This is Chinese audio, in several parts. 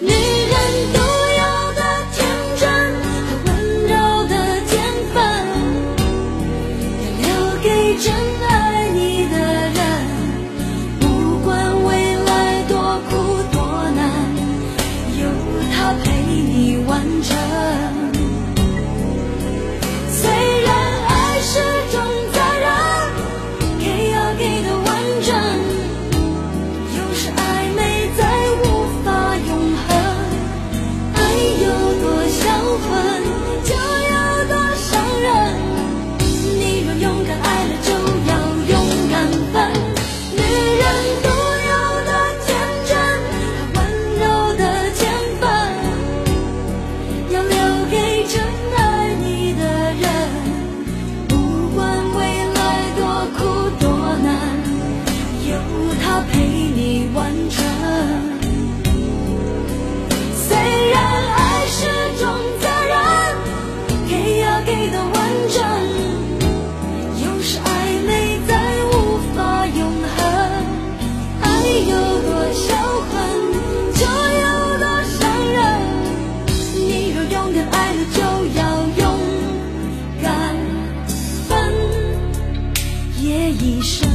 女人独有的天真和温柔的天分要留给真爱你的人不管未来多苦多难有他陪你完成。生，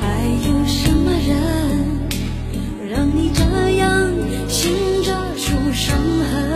还有什么人让你这样心着出伤痕？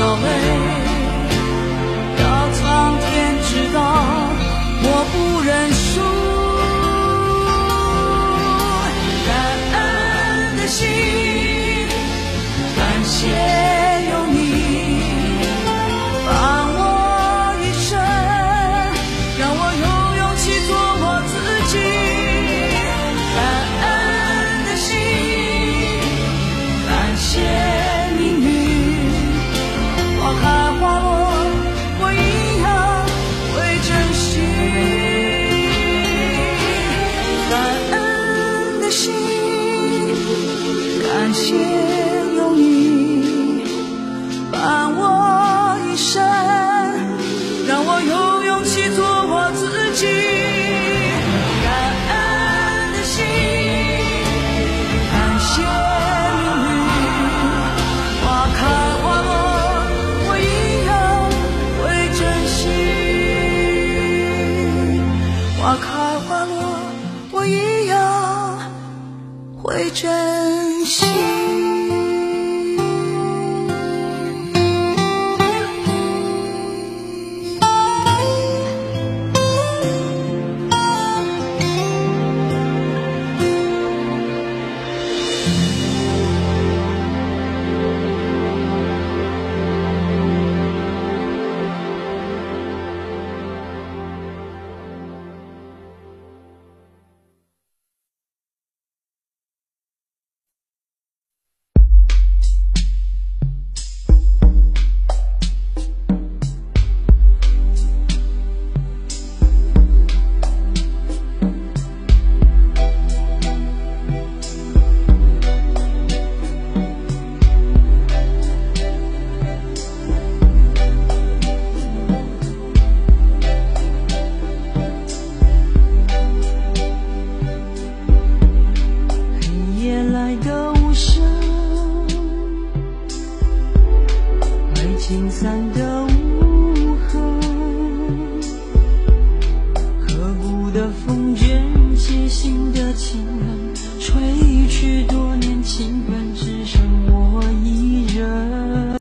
到位要苍天知道我不认输感恩的心感谢有勇气做我自己感恩的心感谢命运花开花落我一样会珍惜花开花落我一样会珍心酸的